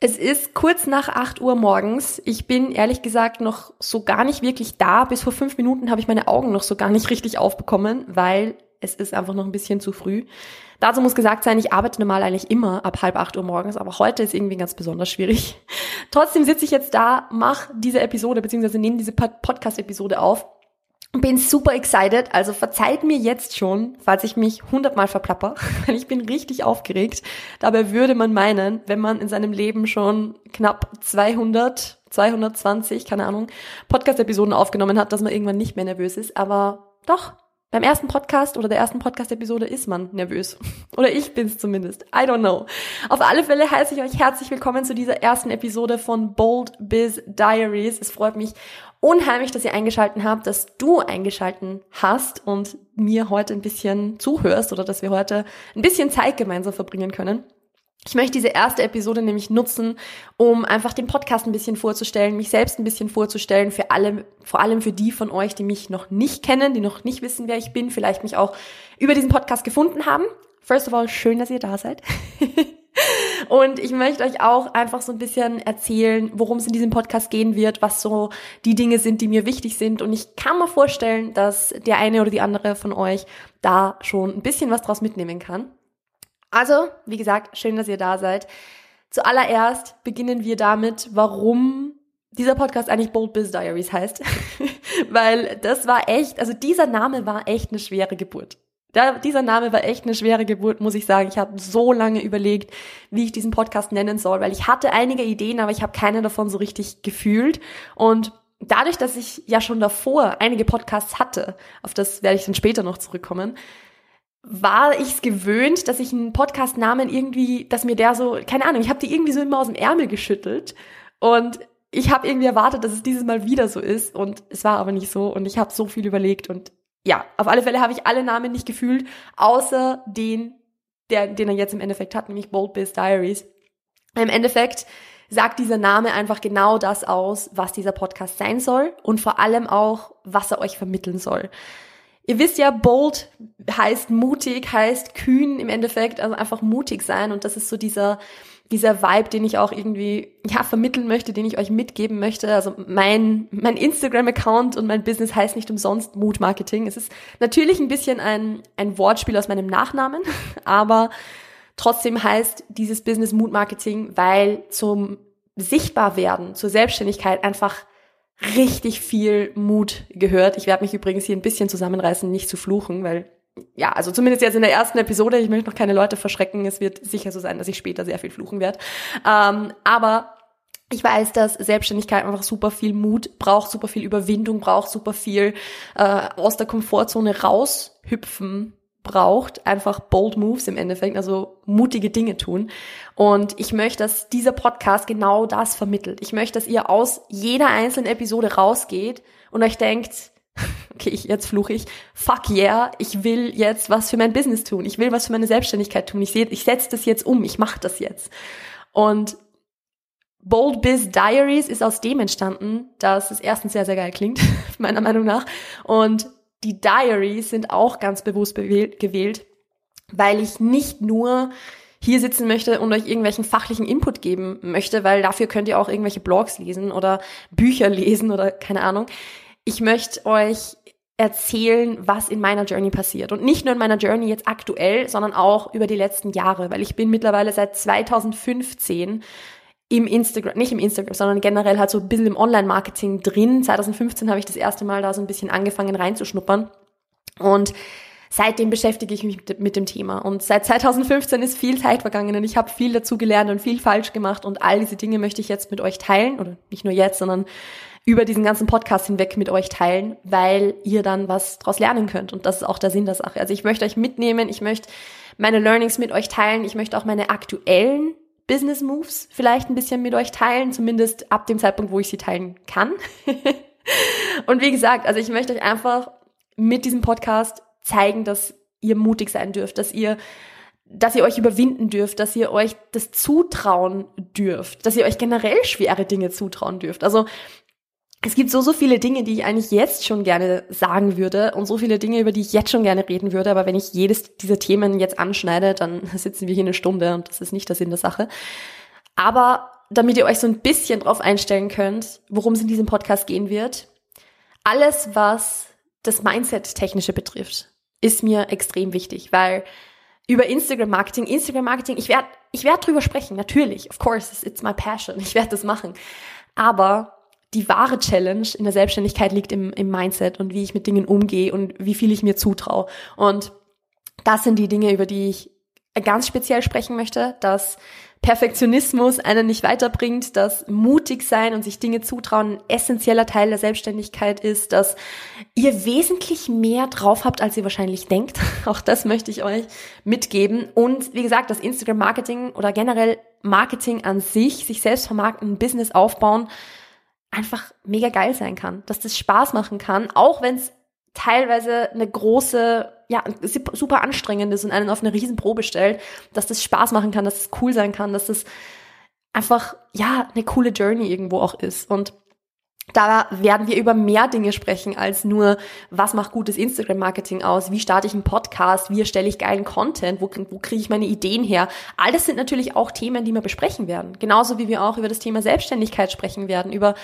Es ist kurz nach 8 Uhr morgens. Ich bin ehrlich gesagt noch so gar nicht wirklich da. Bis vor fünf Minuten habe ich meine Augen noch so gar nicht richtig aufbekommen, weil es ist einfach noch ein bisschen zu früh. Dazu muss gesagt sein, ich arbeite normal eigentlich immer ab halb acht Uhr morgens, aber heute ist irgendwie ganz besonders schwierig. Trotzdem sitze ich jetzt da, mache diese Episode beziehungsweise nehme diese Podcast-Episode auf bin super excited, also verzeiht mir jetzt schon, falls ich mich hundertmal verplapper, weil ich bin richtig aufgeregt. Dabei würde man meinen, wenn man in seinem Leben schon knapp 200, 220, keine Ahnung, Podcast-Episoden aufgenommen hat, dass man irgendwann nicht mehr nervös ist. Aber doch, beim ersten Podcast oder der ersten Podcast-Episode ist man nervös. Oder ich bin's zumindest. I don't know. Auf alle Fälle heiße ich euch herzlich willkommen zu dieser ersten Episode von Bold Biz Diaries. Es freut mich unheimlich, dass ihr eingeschalten habt, dass du eingeschalten hast und mir heute ein bisschen zuhörst oder dass wir heute ein bisschen Zeit gemeinsam verbringen können. Ich möchte diese erste Episode nämlich nutzen, um einfach den Podcast ein bisschen vorzustellen, mich selbst ein bisschen vorzustellen, für alle, vor allem für die von euch, die mich noch nicht kennen, die noch nicht wissen, wer ich bin, vielleicht mich auch über diesen Podcast gefunden haben. First of all, schön, dass ihr da seid. Und ich möchte euch auch einfach so ein bisschen erzählen, worum es in diesem Podcast gehen wird, was so die Dinge sind, die mir wichtig sind. Und ich kann mir vorstellen, dass der eine oder die andere von euch da schon ein bisschen was draus mitnehmen kann. Also, wie gesagt, schön, dass ihr da seid. Zuallererst beginnen wir damit, warum dieser Podcast eigentlich Bold Biz Diaries heißt. Weil das war echt, also dieser Name war echt eine schwere Geburt. Da, dieser Name war echt eine schwere Geburt, muss ich sagen. Ich habe so lange überlegt, wie ich diesen Podcast nennen soll, weil ich hatte einige Ideen, aber ich habe keine davon so richtig gefühlt. Und dadurch, dass ich ja schon davor einige Podcasts hatte, auf das werde ich dann später noch zurückkommen, war ich es gewöhnt, dass ich einen Podcast-Namen irgendwie, dass mir der so, keine Ahnung, ich habe die irgendwie so immer aus dem Ärmel geschüttelt und ich habe irgendwie erwartet, dass es dieses Mal wieder so ist und es war aber nicht so und ich habe so viel überlegt und ja, auf alle Fälle habe ich alle Namen nicht gefühlt, außer den, der, den er jetzt im Endeffekt hat, nämlich Bold Biz Diaries. Im Endeffekt sagt dieser Name einfach genau das aus, was dieser Podcast sein soll und vor allem auch, was er euch vermitteln soll. Ihr wisst ja, bold heißt mutig, heißt kühn im Endeffekt, also einfach mutig sein. Und das ist so dieser, dieser Vibe, den ich auch irgendwie, ja, vermitteln möchte, den ich euch mitgeben möchte. Also mein, mein Instagram-Account und mein Business heißt nicht umsonst Mood Marketing. Es ist natürlich ein bisschen ein, ein Wortspiel aus meinem Nachnamen, aber trotzdem heißt dieses Business Mood Marketing, weil zum Sichtbarwerden, zur Selbstständigkeit einfach richtig viel Mut gehört. Ich werde mich übrigens hier ein bisschen zusammenreißen, nicht zu fluchen, weil ja, also zumindest jetzt in der ersten Episode, ich möchte noch keine Leute verschrecken, es wird sicher so sein, dass ich später sehr viel fluchen werde. Ähm, aber ich weiß, dass Selbstständigkeit einfach super viel Mut braucht, super viel Überwindung braucht, super viel äh, aus der Komfortzone raushüpfen braucht, einfach bold moves im Endeffekt, also mutige Dinge tun. Und ich möchte, dass dieser Podcast genau das vermittelt. Ich möchte, dass ihr aus jeder einzelnen Episode rausgeht und euch denkt, okay, ich, jetzt fluche ich, fuck yeah, ich will jetzt was für mein Business tun. Ich will was für meine Selbstständigkeit tun. Ich, ich setze das jetzt um. Ich mache das jetzt. Und Bold Biz Diaries ist aus dem entstanden, dass es erstens sehr, sehr geil klingt, meiner Meinung nach. Und die Diaries sind auch ganz bewusst gewählt, weil ich nicht nur hier sitzen möchte und euch irgendwelchen fachlichen Input geben möchte, weil dafür könnt ihr auch irgendwelche Blogs lesen oder Bücher lesen oder keine Ahnung. Ich möchte euch erzählen, was in meiner Journey passiert. Und nicht nur in meiner Journey jetzt aktuell, sondern auch über die letzten Jahre, weil ich bin mittlerweile seit 2015 im Instagram, nicht im Instagram, sondern generell halt so ein bisschen im Online-Marketing drin. 2015 habe ich das erste Mal da so ein bisschen angefangen reinzuschnuppern. Und seitdem beschäftige ich mich mit, dem Thema. Und seit 2015 ist viel Zeit vergangen und ich habe viel dazu gelernt und viel falsch gemacht. Und all diese Dinge möchte ich jetzt mit euch teilen. Oder nicht nur jetzt, sondern über diesen ganzen Podcast hinweg mit euch teilen, weil ihr dann was draus lernen könnt. Und das ist auch der Sinn der Sache. Also ich möchte euch mitnehmen, ich möchte meine Learnings mit euch teilen, ich möchte auch meine aktuellen Business Moves vielleicht ein bisschen mit euch teilen, zumindest ab dem Zeitpunkt, wo ich sie teilen kann. und wie gesagt, also ich möchte euch einfach mit diesem Podcast zeigen, dass ihr mutig sein dürft, dass ihr dass ihr euch überwinden dürft, dass ihr euch das zutrauen dürft, dass ihr euch generell schwere Dinge zutrauen dürft. Also es gibt so, so viele Dinge, die ich eigentlich jetzt schon gerne sagen würde und so viele Dinge, über die ich jetzt schon gerne reden würde. Aber wenn ich jedes dieser Themen jetzt anschneide, dann sitzen wir hier eine Stunde und das ist nicht der Sinn der Sache. Aber damit ihr euch so ein bisschen drauf einstellen könnt, worum es in diesem Podcast gehen wird, alles, was das Mindset-Technische betrifft, ist mir extrem wichtig, weil über Instagram-Marketing, Instagram-Marketing, ich werde ich werd drüber sprechen, natürlich, of course, it's my passion, ich werde das machen. Aber die wahre Challenge in der Selbstständigkeit liegt im, im Mindset und wie ich mit Dingen umgehe und wie viel ich mir zutraue. Und das sind die Dinge, über die ich ganz speziell sprechen möchte, dass Perfektionismus einen nicht weiterbringt, dass mutig sein und sich Dinge zutrauen ein essentieller Teil der Selbstständigkeit ist, dass ihr wesentlich mehr drauf habt, als ihr wahrscheinlich denkt. Auch das möchte ich euch mitgeben. Und wie gesagt, das Instagram Marketing oder generell Marketing an sich, sich selbst vermarkten, ein Business aufbauen, einfach mega geil sein kann, dass das Spaß machen kann, auch wenn es teilweise eine große, ja, super anstrengend ist und einen auf eine Riesenprobe stellt, dass das Spaß machen kann, dass es cool sein kann, dass das einfach, ja, eine coole Journey irgendwo auch ist. Und da werden wir über mehr Dinge sprechen als nur, was macht gutes Instagram-Marketing aus, wie starte ich einen Podcast, wie erstelle ich geilen Content, wo, wo kriege ich meine Ideen her. All das sind natürlich auch Themen, die wir besprechen werden. Genauso wie wir auch über das Thema Selbstständigkeit sprechen werden, über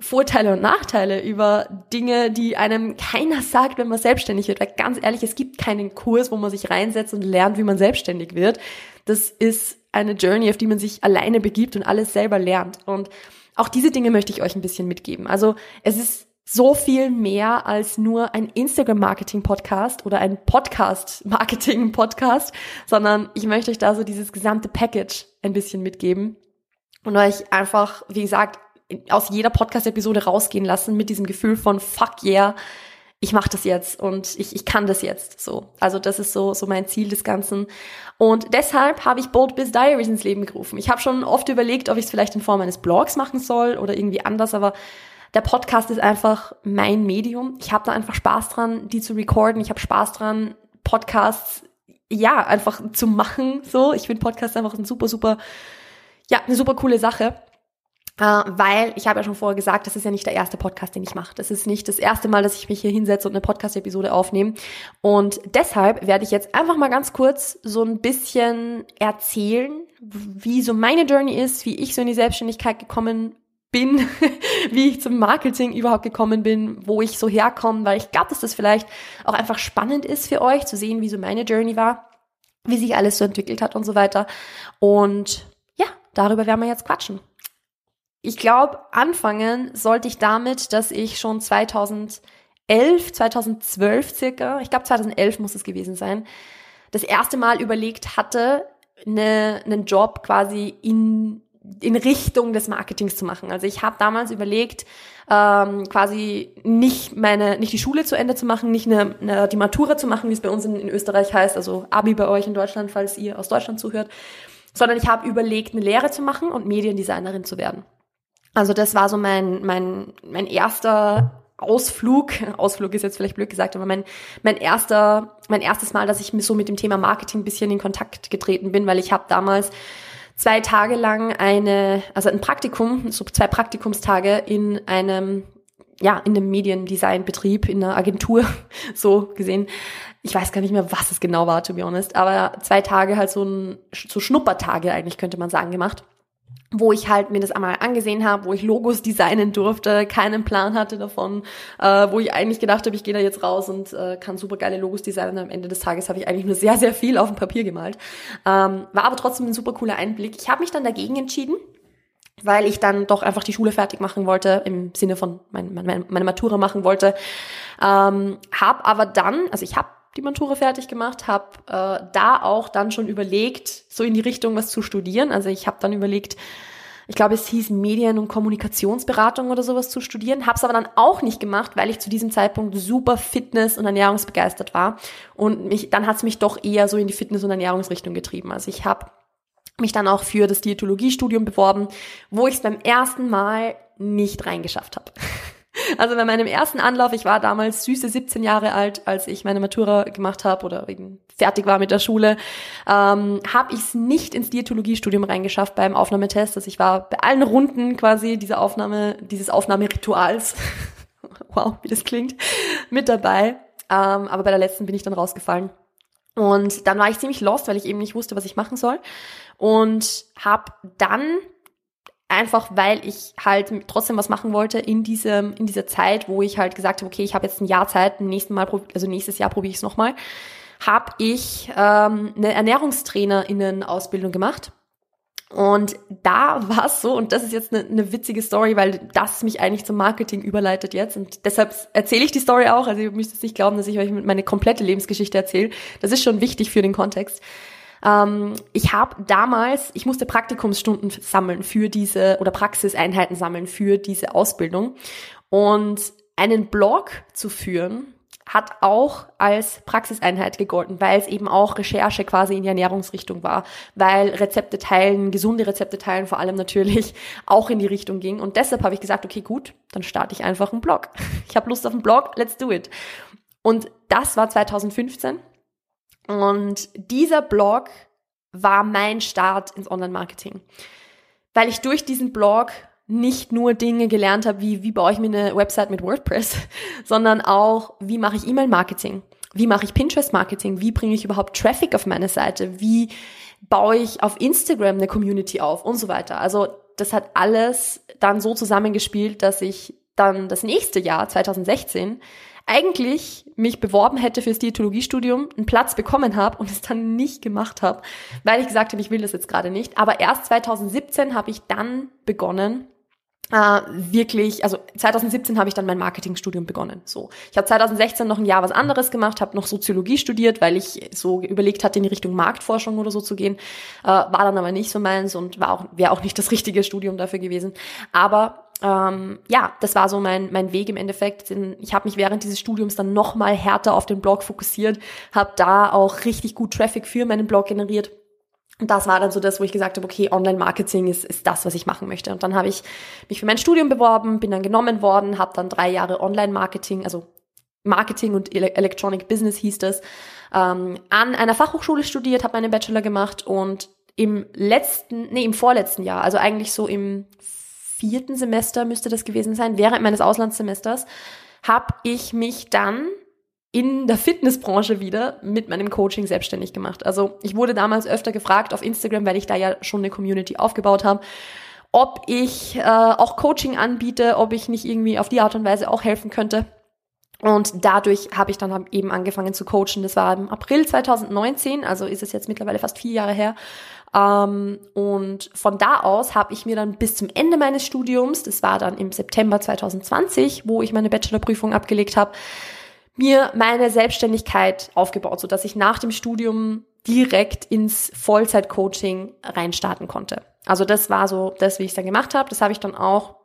Vorteile und Nachteile, über Dinge, die einem keiner sagt, wenn man selbstständig wird. Weil ganz ehrlich, es gibt keinen Kurs, wo man sich reinsetzt und lernt, wie man selbstständig wird. Das ist eine Journey, auf die man sich alleine begibt und alles selber lernt. Und auch diese Dinge möchte ich euch ein bisschen mitgeben. Also es ist so viel mehr als nur ein Instagram-Marketing-Podcast oder ein Podcast-Marketing-Podcast, sondern ich möchte euch da so dieses gesamte Package ein bisschen mitgeben und euch einfach, wie gesagt, aus jeder Podcast-Episode rausgehen lassen mit diesem Gefühl von fuck yeah, ich mache das jetzt und ich, ich kann das jetzt so. Also das ist so, so mein Ziel des Ganzen. Und deshalb habe ich Bold Biz Diaries ins Leben gerufen. Ich habe schon oft überlegt, ob ich es vielleicht in Form eines Blogs machen soll oder irgendwie anders, aber der Podcast ist einfach mein Medium. Ich habe da einfach Spaß dran, die zu recorden. Ich habe Spaß dran, Podcasts ja einfach zu machen. So, ich finde Podcasts einfach ein super, super, ja, eine super coole Sache. Uh, weil ich habe ja schon vorher gesagt, das ist ja nicht der erste Podcast, den ich mache. Das ist nicht das erste Mal, dass ich mich hier hinsetze und eine Podcast-Episode aufnehme. Und deshalb werde ich jetzt einfach mal ganz kurz so ein bisschen erzählen, wie so meine Journey ist, wie ich so in die Selbstständigkeit gekommen bin, wie ich zum Marketing überhaupt gekommen bin, wo ich so herkomme, weil ich glaube, dass das vielleicht auch einfach spannend ist für euch zu sehen, wie so meine Journey war, wie sich alles so entwickelt hat und so weiter. Und ja, darüber werden wir jetzt quatschen. Ich glaube, anfangen sollte ich damit, dass ich schon 2011, 2012 circa, ich glaube 2011 muss es gewesen sein, das erste Mal überlegt hatte, eine, einen Job quasi in in Richtung des Marketings zu machen. Also ich habe damals überlegt, ähm, quasi nicht meine, nicht die Schule zu Ende zu machen, nicht eine, eine, die Matura zu machen, wie es bei uns in, in Österreich heißt, also Abi bei euch in Deutschland, falls ihr aus Deutschland zuhört, sondern ich habe überlegt, eine Lehre zu machen und Mediendesignerin zu werden. Also das war so mein, mein, mein erster Ausflug. Ausflug ist jetzt vielleicht blöd gesagt, aber mein, mein erster, mein erstes Mal, dass ich so mit dem Thema Marketing ein bisschen in Kontakt getreten bin, weil ich habe damals zwei Tage lang eine, also ein Praktikum, so zwei Praktikumstage in einem, ja, in einem Mediendesign-Betrieb, in einer Agentur, so gesehen. Ich weiß gar nicht mehr, was es genau war, to be honest, aber zwei Tage halt so ein, so Schnuppertage eigentlich, könnte man sagen, gemacht wo ich halt mir das einmal angesehen habe, wo ich Logos designen durfte, keinen Plan hatte davon, äh, wo ich eigentlich gedacht habe, ich gehe da jetzt raus und äh, kann super geile Logos designen. Am Ende des Tages habe ich eigentlich nur sehr, sehr viel auf dem Papier gemalt. Ähm, war aber trotzdem ein super cooler Einblick. Ich habe mich dann dagegen entschieden, weil ich dann doch einfach die Schule fertig machen wollte, im Sinne von mein, mein, meine Matura machen wollte. Ähm, hab aber dann, also ich habe die Matura fertig gemacht, habe äh, da auch dann schon überlegt, so in die Richtung was zu studieren. Also ich habe dann überlegt, ich glaube, es hieß Medien- und Kommunikationsberatung oder sowas zu studieren, habe es aber dann auch nicht gemacht, weil ich zu diesem Zeitpunkt super Fitness- und ernährungsbegeistert war. Und mich, dann hat es mich doch eher so in die Fitness- und Ernährungsrichtung getrieben. Also ich habe mich dann auch für das Diätologiestudium beworben, wo ich es beim ersten Mal nicht reingeschafft habe. Also bei meinem ersten Anlauf, ich war damals süße 17 Jahre alt, als ich meine Matura gemacht habe oder eben fertig war mit der Schule, ähm, habe ich es nicht ins Diätologiestudium reingeschafft beim Aufnahmetest. Also ich war bei allen Runden quasi dieser Aufnahme, dieses Aufnahmerituals, wow, wie das klingt, mit dabei. Ähm, aber bei der letzten bin ich dann rausgefallen. Und dann war ich ziemlich lost, weil ich eben nicht wusste, was ich machen soll und habe dann einfach weil ich halt trotzdem was machen wollte in diesem in dieser Zeit, wo ich halt gesagt habe, okay, ich habe jetzt ein Jahr Zeit, nächsten Mal also nächstes Jahr probiere ich es nochmal, habe ich ähm, eine Ernährungstrainerinnen Ausbildung gemacht. Und da war es so, und das ist jetzt eine, eine witzige Story, weil das mich eigentlich zum Marketing überleitet jetzt. Und deshalb erzähle ich die Story auch. Also ihr müsst jetzt nicht glauben, dass ich euch meine komplette Lebensgeschichte erzähle. Das ist schon wichtig für den Kontext. Ähm, ich habe damals, ich musste Praktikumsstunden sammeln für diese oder Praxiseinheiten sammeln für diese Ausbildung und einen Blog zu führen hat auch als Praxiseinheit gegolten, weil es eben auch Recherche quasi in die Ernährungsrichtung war, weil Rezepte teilen, gesunde Rezepte teilen vor allem natürlich auch in die Richtung ging. Und deshalb habe ich gesagt, okay, gut, dann starte ich einfach einen Blog. Ich habe Lust auf einen Blog, let's do it. Und das war 2015 und dieser Blog war mein Start ins Online-Marketing. Weil ich durch diesen Blog nicht nur Dinge gelernt habe, wie wie baue ich mir eine Website mit WordPress, sondern auch, wie mache ich E-Mail-Marketing, wie mache ich Pinterest-Marketing, wie bringe ich überhaupt Traffic auf meine Seite, wie baue ich auf Instagram eine Community auf und so weiter. Also das hat alles dann so zusammengespielt, dass ich dann das nächste Jahr, 2016, eigentlich mich beworben hätte fürs Diätologiestudium, einen Platz bekommen habe und es dann nicht gemacht habe, weil ich gesagt habe, ich will das jetzt gerade nicht. Aber erst 2017 habe ich dann begonnen, äh, wirklich, also 2017 habe ich dann mein Marketingstudium begonnen. So, ich habe 2016 noch ein Jahr was anderes gemacht, habe noch Soziologie studiert, weil ich so überlegt hatte, in die Richtung Marktforschung oder so zu gehen, äh, war dann aber nicht so meins und war auch wäre auch nicht das richtige Studium dafür gewesen. Aber ähm, ja, das war so mein, mein Weg im Endeffekt. Ich habe mich während dieses Studiums dann noch mal härter auf den Blog fokussiert, habe da auch richtig gut Traffic für meinen Blog generiert. Und das war dann so das, wo ich gesagt habe, okay, Online-Marketing ist, ist das, was ich machen möchte. Und dann habe ich mich für mein Studium beworben, bin dann genommen worden, habe dann drei Jahre Online-Marketing, also Marketing und Electronic Business hieß das, ähm, an einer Fachhochschule studiert, habe meinen Bachelor gemacht und im letzten, nee, im vorletzten Jahr, also eigentlich so im vierten Semester müsste das gewesen sein, während meines Auslandssemesters, habe ich mich dann in der Fitnessbranche wieder mit meinem Coaching selbstständig gemacht. Also ich wurde damals öfter gefragt auf Instagram, weil ich da ja schon eine Community aufgebaut habe, ob ich äh, auch Coaching anbiete, ob ich nicht irgendwie auf die Art und Weise auch helfen könnte. Und dadurch habe ich dann eben angefangen zu coachen. Das war im April 2019, also ist es jetzt mittlerweile fast vier Jahre her. Ähm, und von da aus habe ich mir dann bis zum Ende meines Studiums, das war dann im September 2020, wo ich meine Bachelorprüfung abgelegt habe, mir meine Selbstständigkeit aufgebaut, so dass ich nach dem Studium direkt ins Vollzeitcoaching reinstarten konnte. Also das war so das, wie ich es dann gemacht habe. Das habe ich dann auch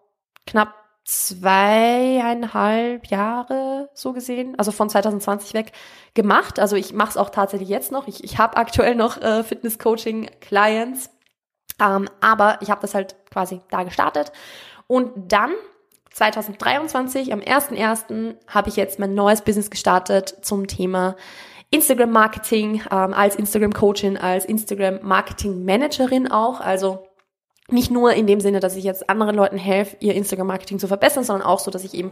knapp zweieinhalb Jahre so gesehen, also von 2020 weg gemacht. Also ich mache es auch tatsächlich jetzt noch. Ich, ich habe aktuell noch äh, Fitness-Coaching-Clients, ähm, aber ich habe das halt quasi da gestartet. Und dann 2023, am 1.1., habe ich jetzt mein neues Business gestartet zum Thema Instagram-Marketing, ähm, als Instagram-Coachin, als Instagram-Marketing-Managerin auch. Also nicht nur in dem Sinne, dass ich jetzt anderen Leuten helfe, ihr Instagram-Marketing zu verbessern, sondern auch so, dass ich eben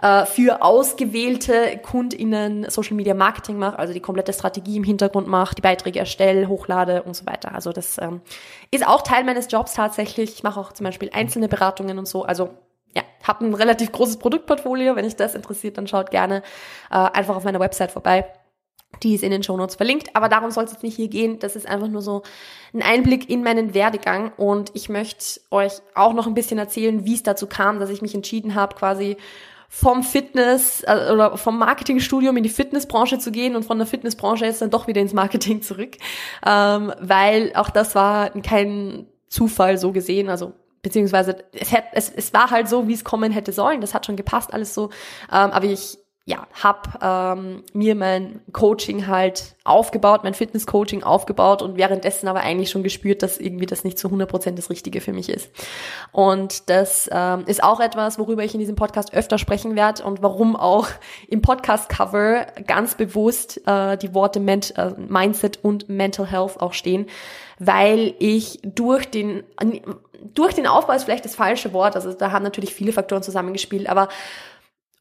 äh, für ausgewählte KundInnen Social Media Marketing mache, also die komplette Strategie im Hintergrund mache, die Beiträge erstelle, hochlade und so weiter. Also das ähm, ist auch Teil meines Jobs tatsächlich. Ich mache auch zum Beispiel einzelne Beratungen und so. Also ja, habe ein relativ großes Produktportfolio. Wenn euch das interessiert, dann schaut gerne äh, einfach auf meiner Website vorbei. Die ist in den Shownotes verlinkt, aber darum soll es jetzt nicht hier gehen. Das ist einfach nur so ein Einblick in meinen Werdegang und ich möchte euch auch noch ein bisschen erzählen, wie es dazu kam, dass ich mich entschieden habe, quasi vom Fitness äh, oder vom Marketingstudium in die Fitnessbranche zu gehen und von der Fitnessbranche jetzt dann doch wieder ins Marketing zurück, ähm, weil auch das war kein Zufall so gesehen, also beziehungsweise es, hätte, es, es war halt so, wie es kommen hätte sollen, das hat schon gepasst alles so, ähm, aber ich ja, hab ähm, mir mein Coaching halt aufgebaut, mein Fitness-Coaching aufgebaut und währenddessen aber eigentlich schon gespürt, dass irgendwie das nicht zu 100% das Richtige für mich ist. Und das ähm, ist auch etwas, worüber ich in diesem Podcast öfter sprechen werde und warum auch im Podcast-Cover ganz bewusst äh, die Worte Ment äh, Mindset und Mental Health auch stehen, weil ich durch den durch den Aufbau ist vielleicht das falsche Wort, also da haben natürlich viele Faktoren zusammengespielt, aber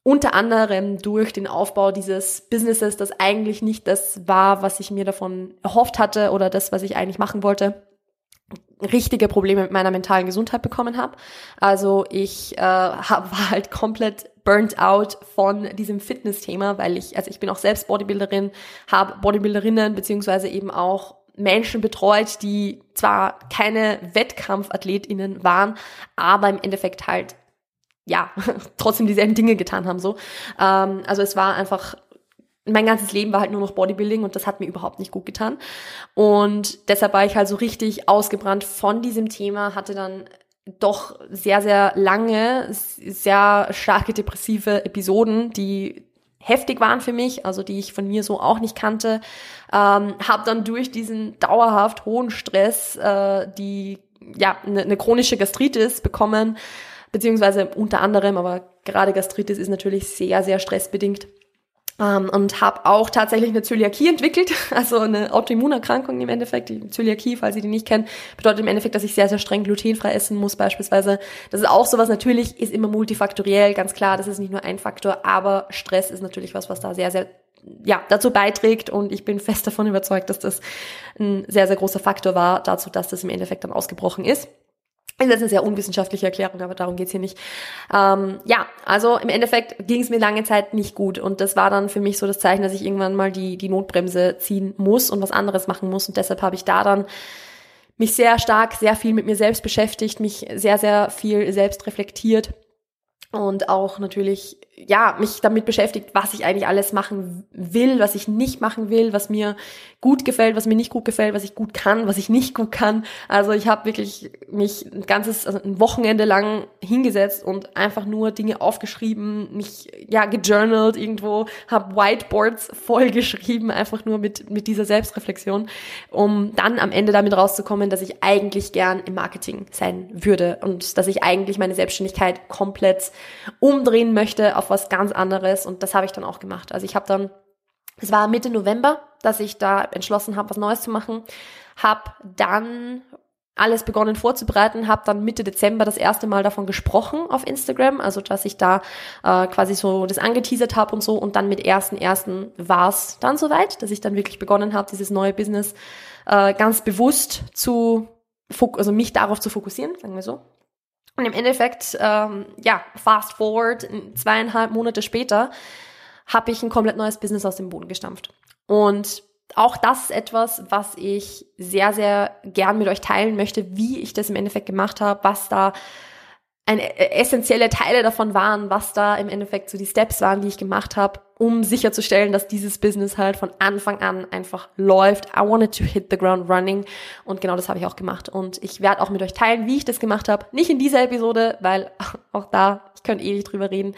unter anderem durch den Aufbau dieses Businesses, das eigentlich nicht das war, was ich mir davon erhofft hatte oder das, was ich eigentlich machen wollte, richtige Probleme mit meiner mentalen Gesundheit bekommen habe. Also ich äh, hab, war halt komplett burnt out von diesem Fitness-Thema, weil ich, also ich bin auch selbst Bodybuilderin, habe Bodybuilderinnen beziehungsweise eben auch Menschen betreut, die zwar keine WettkampfathletInnen waren, aber im Endeffekt halt ja, trotzdem dieselben Dinge getan haben, so. Ähm, also es war einfach, mein ganzes Leben war halt nur noch Bodybuilding und das hat mir überhaupt nicht gut getan. Und deshalb war ich halt so richtig ausgebrannt von diesem Thema, hatte dann doch sehr, sehr lange, sehr starke depressive Episoden, die heftig waren für mich, also die ich von mir so auch nicht kannte, ähm, habe dann durch diesen dauerhaft hohen Stress äh, die ja eine ne chronische Gastritis bekommen, beziehungsweise unter anderem, aber gerade Gastritis ist natürlich sehr, sehr stressbedingt. Ähm, und habe auch tatsächlich eine Zöliakie entwickelt, also eine Autoimmunerkrankung im Endeffekt. Die Zöliakie, falls ihr die nicht kennt, bedeutet im Endeffekt, dass ich sehr, sehr streng glutenfrei essen muss beispielsweise. Das ist auch sowas, natürlich ist immer multifaktoriell, ganz klar, das ist nicht nur ein Faktor, aber Stress ist natürlich was, was da sehr, sehr ja, dazu beiträgt und ich bin fest davon überzeugt, dass das ein sehr, sehr großer Faktor war dazu, dass das im Endeffekt dann ausgebrochen ist. Das ist eine sehr unwissenschaftliche Erklärung, aber darum geht's hier nicht. Ähm, ja, also im Endeffekt ging es mir lange Zeit nicht gut und das war dann für mich so das Zeichen, dass ich irgendwann mal die, die Notbremse ziehen muss und was anderes machen muss und deshalb habe ich da dann mich sehr stark, sehr viel mit mir selbst beschäftigt, mich sehr, sehr viel selbst reflektiert und auch natürlich ja mich damit beschäftigt, was ich eigentlich alles machen will, was ich nicht machen will, was mir gut gefällt, was mir nicht gut gefällt, was ich gut kann, was ich nicht gut kann. Also ich habe wirklich mich ein ganzes also ein Wochenende lang hingesetzt und einfach nur Dinge aufgeschrieben, mich ja gejournalt irgendwo, habe Whiteboards vollgeschrieben, einfach nur mit mit dieser Selbstreflexion, um dann am Ende damit rauszukommen, dass ich eigentlich gern im Marketing sein würde und dass ich eigentlich meine Selbstständigkeit komplett umdrehen möchte auf was ganz anderes und das habe ich dann auch gemacht. Also ich habe dann, es war Mitte November, dass ich da entschlossen habe, was Neues zu machen, habe dann alles begonnen vorzubereiten, habe dann Mitte Dezember das erste Mal davon gesprochen auf Instagram, also dass ich da äh, quasi so das angeteasert habe und so und dann mit ersten ersten war es dann soweit, dass ich dann wirklich begonnen habe, dieses neue Business äh, ganz bewusst zu also mich darauf zu fokussieren, sagen wir so. Und im Endeffekt, ähm, ja, fast forward, zweieinhalb Monate später, habe ich ein komplett neues Business aus dem Boden gestampft. Und auch das ist etwas, was ich sehr, sehr gern mit euch teilen möchte, wie ich das im Endeffekt gemacht habe, was da eine, äh, essentielle Teile davon waren, was da im Endeffekt so die Steps waren, die ich gemacht habe, um sicherzustellen, dass dieses Business halt von Anfang an einfach läuft. I wanted to hit the ground running und genau das habe ich auch gemacht und ich werde auch mit euch teilen, wie ich das gemacht habe. Nicht in dieser Episode, weil auch da, ich könnte ewig drüber reden,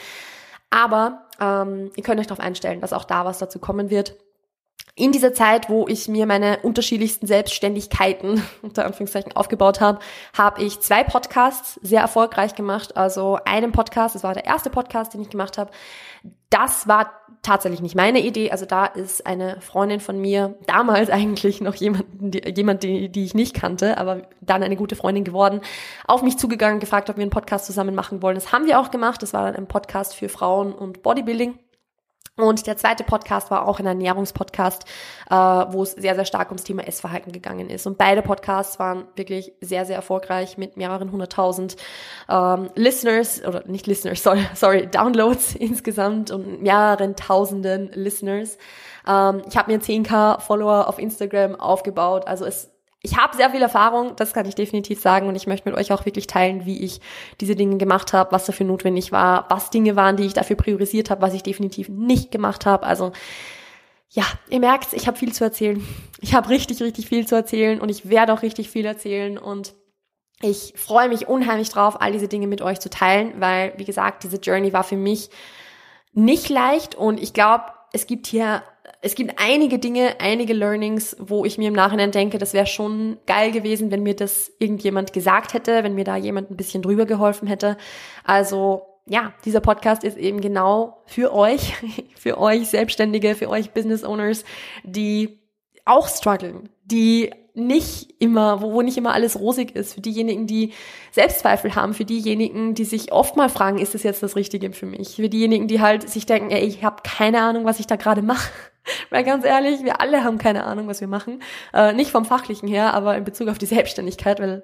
aber ähm, ihr könnt euch darauf einstellen, dass auch da was dazu kommen wird in dieser Zeit, wo ich mir meine unterschiedlichsten Selbstständigkeiten unter Anführungszeichen aufgebaut habe, habe ich zwei Podcasts sehr erfolgreich gemacht. Also einen Podcast, das war der erste Podcast, den ich gemacht habe. Das war tatsächlich nicht meine Idee. Also da ist eine Freundin von mir, damals eigentlich noch jemand, die, jemand, die, die ich nicht kannte, aber dann eine gute Freundin geworden, auf mich zugegangen, gefragt, ob wir einen Podcast zusammen machen wollen. Das haben wir auch gemacht. Das war dann ein Podcast für Frauen und Bodybuilding. Und der zweite Podcast war auch ein Ernährungspodcast, äh, wo es sehr, sehr stark ums Thema Essverhalten gegangen ist. Und beide Podcasts waren wirklich sehr, sehr erfolgreich mit mehreren hunderttausend ähm, Listeners, oder nicht Listeners, sorry, sorry, Downloads insgesamt und mehreren tausenden Listeners. Ähm, ich habe mir 10k Follower auf Instagram aufgebaut. Also es ich habe sehr viel Erfahrung, das kann ich definitiv sagen und ich möchte mit euch auch wirklich teilen, wie ich diese Dinge gemacht habe, was dafür notwendig war, was Dinge waren, die ich dafür priorisiert habe, was ich definitiv nicht gemacht habe. Also ja, ihr merkt, ich habe viel zu erzählen. Ich habe richtig, richtig viel zu erzählen und ich werde auch richtig viel erzählen und ich freue mich unheimlich drauf, all diese Dinge mit euch zu teilen, weil, wie gesagt, diese Journey war für mich nicht leicht und ich glaube, es gibt hier es gibt einige Dinge, einige Learnings, wo ich mir im Nachhinein denke, das wäre schon geil gewesen, wenn mir das irgendjemand gesagt hätte, wenn mir da jemand ein bisschen drüber geholfen hätte. Also ja, dieser Podcast ist eben genau für euch, für euch Selbstständige, für euch Business Owners, die auch strugglen, die nicht immer, wo, wo nicht immer alles rosig ist, für diejenigen, die Selbstzweifel haben, für diejenigen, die sich oft mal fragen, ist das jetzt das Richtige für mich? Für diejenigen, die halt sich denken, ey, ich habe keine Ahnung, was ich da gerade mache. Weil ganz ehrlich, wir alle haben keine Ahnung, was wir machen. Äh, nicht vom Fachlichen her, aber in Bezug auf die Selbstständigkeit, weil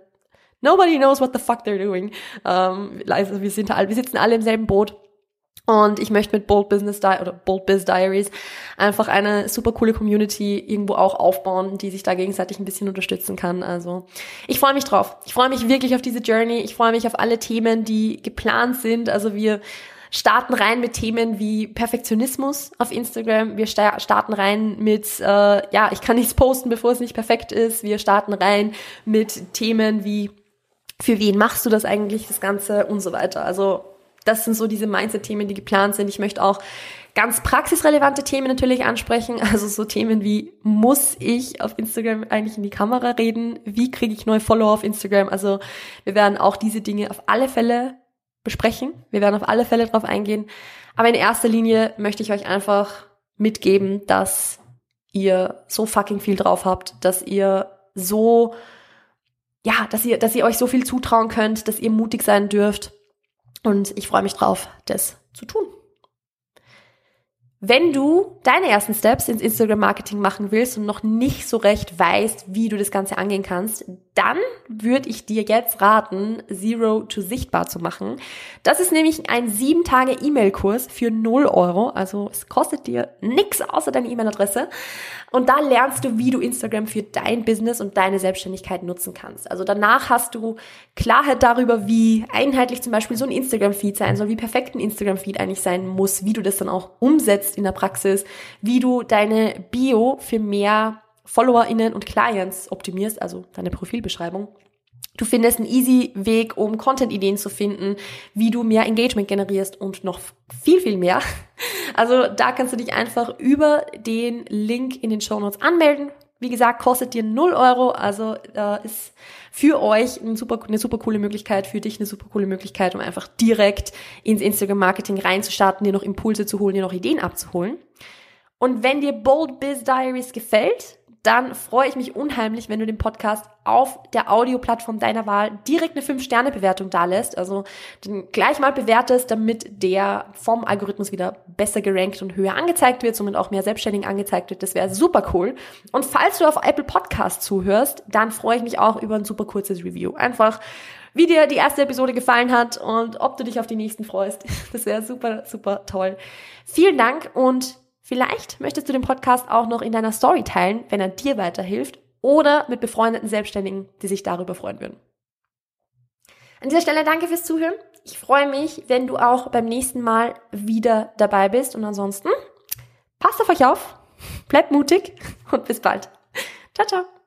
nobody knows what the fuck they're doing. Ähm, also wir sind wir sitzen alle im selben Boot. Und ich möchte mit Bold Business Di oder Bold Biz Diaries einfach eine super coole Community irgendwo auch aufbauen, die sich da gegenseitig ein bisschen unterstützen kann. Also ich freue mich drauf. Ich freue mich wirklich auf diese Journey. Ich freue mich auf alle Themen, die geplant sind. Also wir starten rein mit Themen wie Perfektionismus auf Instagram. Wir starten rein mit, äh, ja, ich kann nichts posten, bevor es nicht perfekt ist. Wir starten rein mit Themen wie, für wen machst du das eigentlich, das Ganze und so weiter. Also das sind so diese Mindset-Themen, die geplant sind. Ich möchte auch ganz praxisrelevante Themen natürlich ansprechen. Also so Themen wie, muss ich auf Instagram eigentlich in die Kamera reden? Wie kriege ich neue Follower auf Instagram? Also wir werden auch diese Dinge auf alle Fälle besprechen. Wir werden auf alle Fälle drauf eingehen. Aber in erster Linie möchte ich euch einfach mitgeben, dass ihr so fucking viel drauf habt, dass ihr so, ja, dass ihr, dass ihr euch so viel zutrauen könnt, dass ihr mutig sein dürft. Und ich freue mich drauf, das zu tun. Wenn du deine ersten Steps ins Instagram-Marketing machen willst und noch nicht so recht weißt, wie du das Ganze angehen kannst, dann würde ich dir jetzt raten, Zero to Sichtbar zu machen. Das ist nämlich ein sieben Tage E-Mail-Kurs für 0 Euro. Also es kostet dir nichts außer deine E-Mail-Adresse. Und da lernst du, wie du Instagram für dein Business und deine Selbstständigkeit nutzen kannst. Also danach hast du Klarheit darüber, wie einheitlich zum Beispiel so ein Instagram-Feed sein soll, wie perfekt ein Instagram-Feed eigentlich sein muss, wie du das dann auch umsetzt in der Praxis, wie du deine Bio für mehr FollowerInnen und Clients optimierst, also deine Profilbeschreibung. Du findest einen easy Weg, um Content-Ideen zu finden, wie du mehr Engagement generierst und noch viel, viel mehr. Also da kannst du dich einfach über den Link in den Show Notes anmelden. Wie gesagt, kostet dir 0 Euro, also äh, ist für euch eine super, eine super coole Möglichkeit, für dich eine super coole Möglichkeit, um einfach direkt ins Instagram-Marketing reinzustarten, dir noch Impulse zu holen, dir noch Ideen abzuholen. Und wenn dir Bold Biz Diaries gefällt, dann freue ich mich unheimlich, wenn du den Podcast auf der Audioplattform deiner Wahl direkt eine 5-Sterne-Bewertung da lässt. Also den gleich mal bewertest, damit der vom Algorithmus wieder besser gerankt und höher angezeigt wird, somit auch mehr Selbstständigen angezeigt wird. Das wäre super cool. Und falls du auf Apple Podcast zuhörst, dann freue ich mich auch über ein super kurzes Review. Einfach wie dir die erste Episode gefallen hat und ob du dich auf die nächsten freust. Das wäre super, super toll. Vielen Dank und Vielleicht möchtest du den Podcast auch noch in deiner Story teilen, wenn er dir weiterhilft oder mit befreundeten Selbstständigen, die sich darüber freuen würden. An dieser Stelle danke fürs Zuhören. Ich freue mich, wenn du auch beim nächsten Mal wieder dabei bist und ansonsten passt auf euch auf, bleibt mutig und bis bald. Ciao, ciao.